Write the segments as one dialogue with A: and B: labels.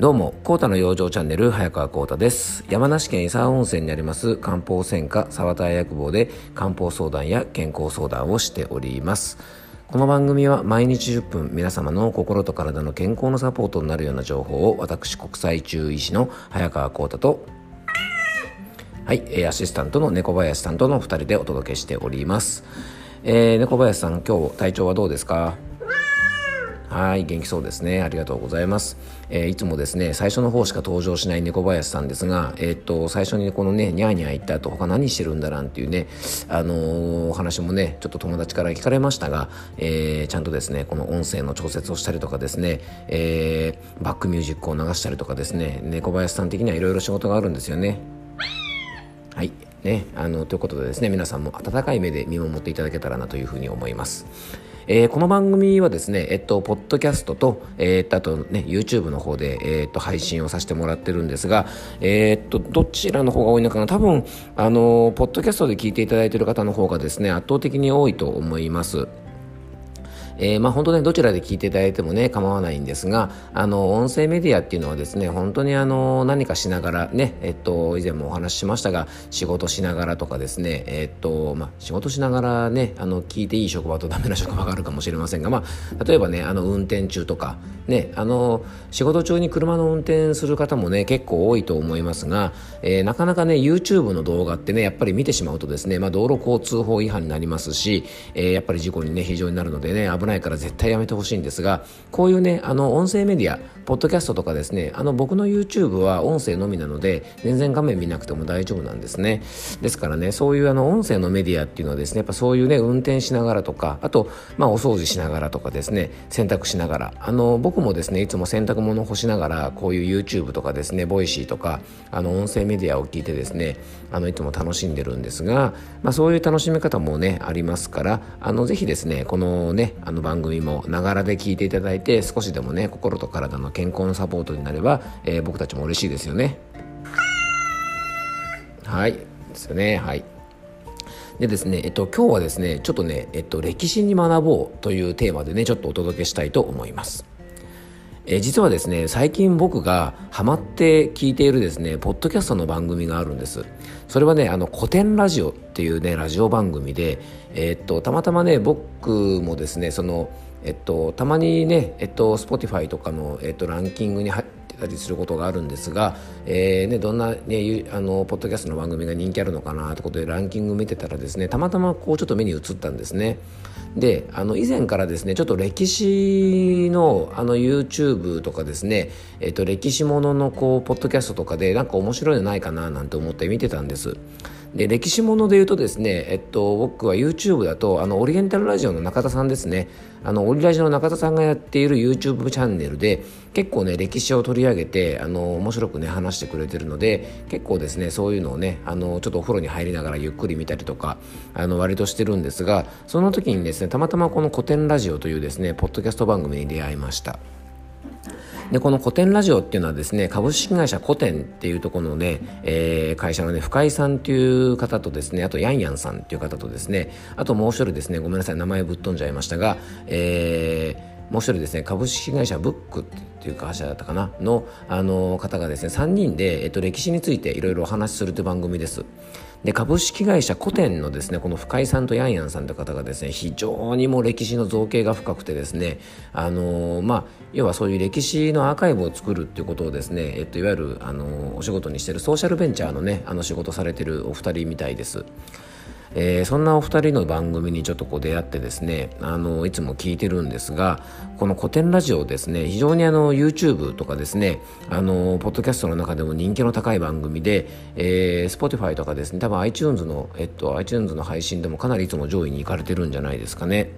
A: どうも、コータの養生チャンネル、早川コータです。山梨県伊沢温泉にあります漢方専科沢田薬房で漢方相談や健康相談をしております。この番組は毎日10分皆様の心と体の健康のサポートになるような情報を私国際中医師の早川コータとはい、アシスタントの猫林さんとの2人でお届けしております。えー、猫林さん、今日体調はどうですか？はい、元気そうですね。ありがとうございます。えー、いつもですね、最初の方しか登場しない猫林さんですが、えー、っと、最初にこのね、ニャーニャー言った後、他何してるんだなんていうね、あのー、お話もね、ちょっと友達から聞かれましたが、えー、ちゃんとですね、この音声の調節をしたりとかですね、えー、バックミュージックを流したりとかですね、猫林さん的にはいろいろ仕事があるんですよね。はい。ね、あのということでですね皆さんも温かい目で見守っていただけたらなというふうに思います。えー、この番組はですね、えっと、ポッドキャストと、えー、っと、あとね、YouTube の方で、えー、っと、配信をさせてもらってるんですが、えー、っと、どちらの方が多いのかな？多分、あの、ポッドキャストで聞いていただいている方の方がですね、圧倒的に多いと思います。えー、まあ本当ねどちらで聞いていただいてもね構わないんですがあの音声メディアっていうのはですね本当にあの何かしながらねえっと以前もお話ししましたが仕事しながらとかですねえっとまあ仕事しながらねあの聞いていい職場とダメな職場があるかもしれませんがまあ例えばねあの運転中とかねあの仕事中に車の運転する方もね結構多いと思いますが、えー、なかなかね YouTube の動画ってねやっぱり見てしまうとですねまあ道路交通法違反になりますし、えー、やっぱり事故にね非常になるのでね危ないないから絶対やめてほしいんですがこういうねあの音声メディアポッドキャストとかですねあの僕の YouTube は音声のみなので全然画面見なくても大丈夫なんですね。ですからねそういうあの音声のメディアっていうのはですねやっぱそういうね運転しながらとかあとまあお掃除しながらとかですね洗濯しながらあの僕もですねいつも洗濯物干しながらこういう YouTube とかですね Voicy とかあの音声メディアを聞いてですねあのいつも楽しんでるんですが、まあ、そういう楽しみ方もねありますからあのぜひですねこのねあの番組もながらで聞いていただいて少しでもね心と体の健康のサポートになれば、えー、僕たちも嬉しいですよね。はい。ですよね。はい。でですね、えっと、今日はですねちょっとね、えっと、歴史に学ぼうというテーマでねちょっとお届けしたいと思います。え実はですね最近僕がハマって聞いているですねポッドキャストの番組があるんですそれはねあの古典ラジオっていうねラジオ番組でえー、っとたまたまね僕もですねそのえっとたまにねえっと Spotify とかのえっとランキングに入ってたりすることがあるんですが、えーね、どんな、ね、あのポッドキャストの番組が人気あるのかなってことでランキング見てたらですねたまたまこうちょっと目に映ったんですね。であの以前からですねちょっと歴史のあの YouTube とかですね、えっと、歴史もののこうポッドキャストとかでなんか面白いのないかななんて思って見てたんです。で歴史もので言うとですね、えっと、僕は YouTube だとあのオリエンタルラジオの中田さんですねあのオリラジオの中田さんがやっている YouTube チャンネルで結構ね歴史を取り上げてあの面白くね話してくれてるので結構ですねそういうのをねあのちょっとお風呂に入りながらゆっくり見たりとかあの割としてるんですがその時にですねたまたまこの古典ラジオというですねポッドキャスト番組に出会いました。でこの古典ラジオっていうのはですね株式会社古典っていうところのね、えー、会社のね深井さんっていう方とですねあとヤンヤンさんっていう方とですねあともう一人ですねごめんなさい名前ぶっ飛んじゃいましたが、えーもう一人ですね株式会社ブックっていう会社だったかなのあの方がですね3人で、えっと、歴史についていろいろお話しするという番組です。で株式会社古典のですねこの深井さんとヤンヤンさんという方がですね非常にも歴史の造形が深くてですねあのまあ要はそういう歴史のアーカイブを作るっていうことをですね、えっと、いわゆるあのお仕事にしているソーシャルベンチャーのねあの仕事されているお二人みたいです。えー、そんなお二人の番組にちょっとこう出会ってですねあのいつも聞いてるんですがこの古典ラジオですね非常にあの YouTube とかですねあのポッドキャストの中でも人気の高い番組で、えー、Spotify とかですね多分 iTunes の、えっと、iTunes の配信でもかなりいつも上位に行かれてるんじゃないですかね。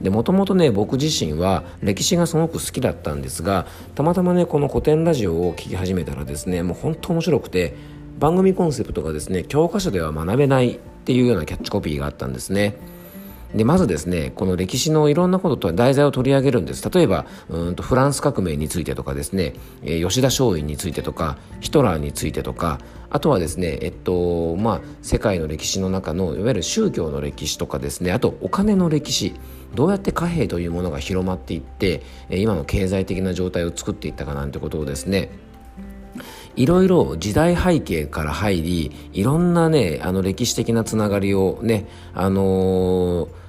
A: でもともとね僕自身は歴史がすごく好きだったんですがたまたまねこの古典ラジオを聴き始めたらですねもう本当面白くて番組コンセプトがですね教科書では学べないっていうようなキャッチコピーがあったんですね。でまずですねこの歴史のいろんなことと題材を取り上げるんです。例えばうんとフランス革命についてとかですね、えー、吉田松陰についてとかヒトラーについてとかあとはですね、えっとまあ、世界の歴史の中のいわゆる宗教の歴史とかですねあとお金の歴史どうやって貨幣というものが広まっていって今の経済的な状態を作っていったかなんてことをですねいろいろ時代背景から入りいろんなねあの歴史的なつながりをねあのー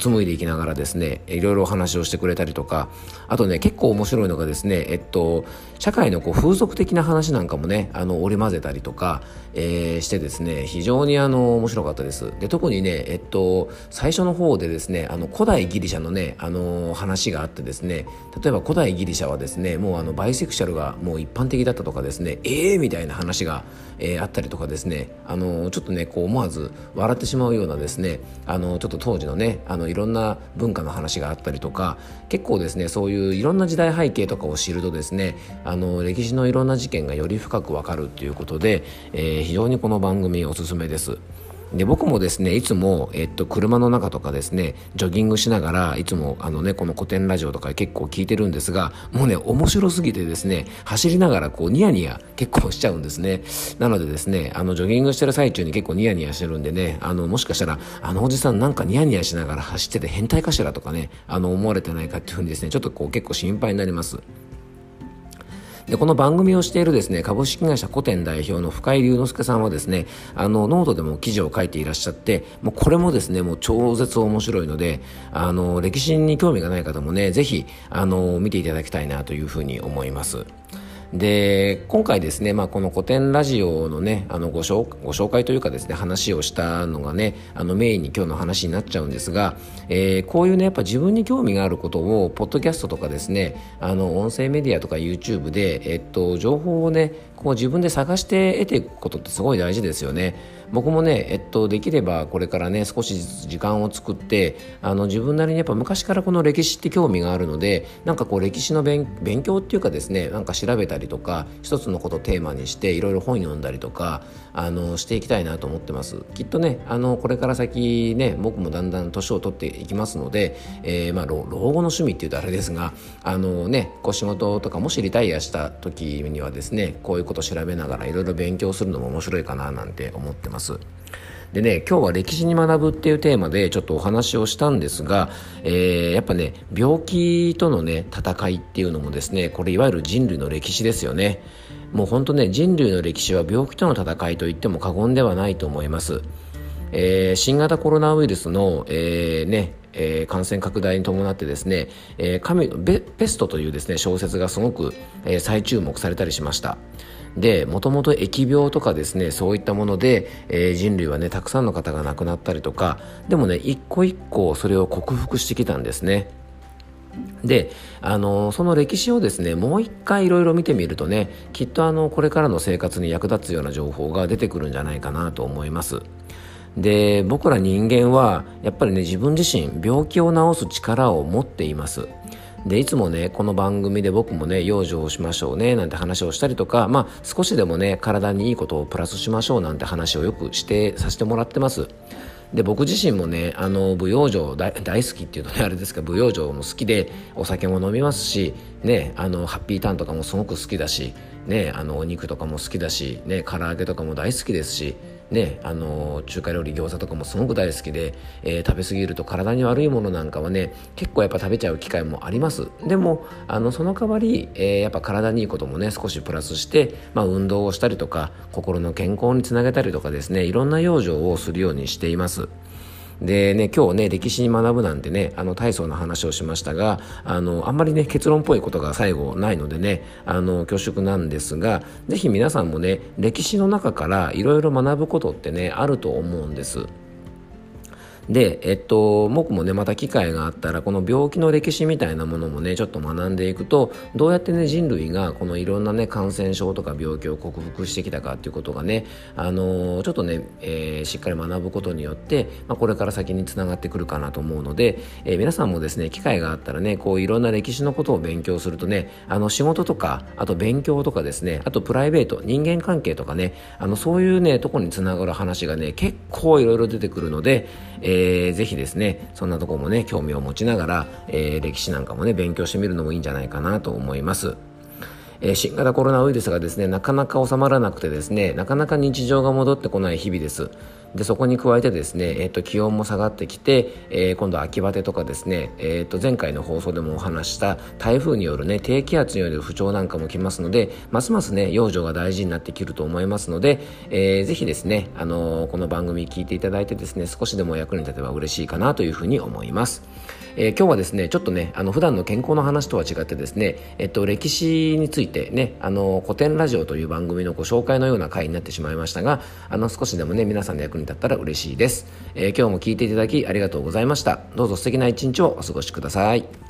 A: 紡いでいきながらですねいろいろお話をしてくれたりとかあとね結構面白いのがですねえっと社会のこう風俗的な話なんかもねあの織り交ぜたりとか、えー、してですね非常にあの面白かったです。で特にねえっと最初の方でですねあの古代ギリシャのねあの話があってですね例えば古代ギリシャはですねもうあのバイセクシャルがもう一般的だったとかですねええー、みたいな話が、えー、あったりとかですねあのちょっとねこう思わず笑ってしまうようなですねあのちょっと当時のねあのいろんな文化の話があったりとか結構ですねそういういろんな時代背景とかを知るとですねあの歴史のいろんな事件がより深く分かるっていうことで、えー、非常にこの番組おすすめです。で僕もですねいつも、えっと、車の中とかですねジョギングしながらいつもあの、ね、この古典ラジオとか結構聞いてるんですがもうね面白すぎてですね走りながらこうニヤニヤ結構しちゃうんですね。なのでですねあのジョギングしてる最中に結構ニヤニヤしてるんでねあのもしかしたらあのおじさんなんかニヤニヤしながら走ってて変態かしらとかねあの思われてないかっていうふうにですねちょっとこう結構心配になります。でこの番組をしているですね株式会社 COTEN 代表の深井龍之介さんはですねあのノートでも記事を書いていらっしゃってもうこれもですねもう超絶面白いのであの歴史に興味がない方もねぜひあの見ていただきたいなというふうに思います。で今回ですね、まあ、この古典ラジオのねあのご紹ご紹介というかですね話をしたのがねあのメインに今日の話になっちゃうんですが、えー、こういうねやっぱ自分に興味があることをポッドキャストとかですねあの音声メディアとか YouTube で、えっと、情報をねこう自分で探して得ていくことってすごい大事ですよね。僕もね、えっと、できればこれからね少しずつ時間を作ってあの自分なりにやっぱ昔からこの歴史って興味があるのでなんかこう歴史の勉強っていうかですねなんか調べたりとか一つのことをテーマにしていろいろ本読んだりとかあのしていきたいなと思ってます。きっとねあのこれから先ね僕もだんだん年を取っていきますので、えー、まあ老後の趣味っていうとあれですがあのねこう仕事とかもしリタイアした時にはですねこういうことを調べながらいろいろ勉強するのも面白いかななんて思ってます。ます。でね今日は歴史に学ぶっていうテーマでちょっとお話をしたんですが、えー、やっぱね病気とのね戦いっていうのもですねこれいわゆる人類の歴史ですよね。もう本当ね人類の歴史は病気との戦いと言っても過言ではないと思います、えー、新型コロナウイルスの、えー、ねえー、感染拡大に伴ってですね、えー、神ペストというですね小説がすごく、えー、再注目されたりしました。でもともと疫病とかですねそういったもので、えー、人類はねたくさんの方が亡くなったりとかでもね一個一個それを克服してきたんですね。であのその歴史をですねもう一回いろいろ見てみるとねきっとあのこれからの生活に役立つような情報が出てくるんじゃないかなと思います。で僕ら人間はやっぱりね自分自身病気を治す力を持っています。でいつもねこの番組で僕もね養生をしましょうねなんて話をしたりとかまあ少しでもね体にいいことをプラスしましょうなんて話をよくしてさせてもらってます。で僕自身もねあの舞踊場大好きっていうのねあれですか舞踊場も好きでお酒も飲みますしねあのハッピーターンとかもすごく好きだしねあのお肉とかも好きだしね唐揚げとかも大好きですしね、あの中華料理餃子とかもすごく大好きで、えー、食べ過ぎると体に悪いものなんかはね結構やっぱ食べちゃう機会もあります。でもあのその代わり、えー、やっぱ体にいいこともね少しプラスして、まあ、運動をしたりとか心の健康につなげたりとかですねいろんな養生をするようにしています。でね今日ね歴史に学ぶなんてねあの大層な話をしましたがあのあんまりね結論っぽいことが最後ないのでねあの恐縮なんですが是非皆さんもね歴史の中からいろいろ学ぶことってねあると思うんです。で、えっと、僕もね、また機会があったら、この病気の歴史みたいなものもね、ちょっと学んでいくと、どうやってね、人類がこのいろんなね、感染症とか病気を克服してきたかっていうことがね、あのー、ちょっとね、えー、しっかり学ぶことによって、まあ、これから先につながってくるかなと思うので、えー、皆さんもですね、機会があったらね、こういろんな歴史のことを勉強するとね、あの仕事とか、あと勉強とかですね、あとプライベート、人間関係とかね、あのそういうね、とこにつながる話がね、結構いろいろ出てくるので、ええー、ぜひですねそんなところもね興味を持ちながら、えー、歴史なんかもね勉強してみるのもいいんじゃないかなと思います。えー、新型コロナウイルスがですねなかなか収まらなくてですねなかなか日常が戻ってこない日々ですでそこに加えてですね、えーと、気温も下がってきて、えー、今度秋バテとかですね、えーと、前回の放送でもお話した台風によるね低気圧による不調なんかも来ますのでますますね養生が大事になってきると思いますので、えー、ぜひですね、あのー、この番組聞いていただいてですね少しでも役に立てば嬉しいかなというふうに思います。えー、今日はですねちょっとねあの普段の健康の話とは違ってですね、えっと、歴史についてねあの古典ラジオという番組のご紹介のような回になってしまいましたがあの少しでもね皆さんの役に立ったら嬉しいです、えー、今日も聞いていただきありがとうございました。どうぞ素敵な一日をお過ごしください。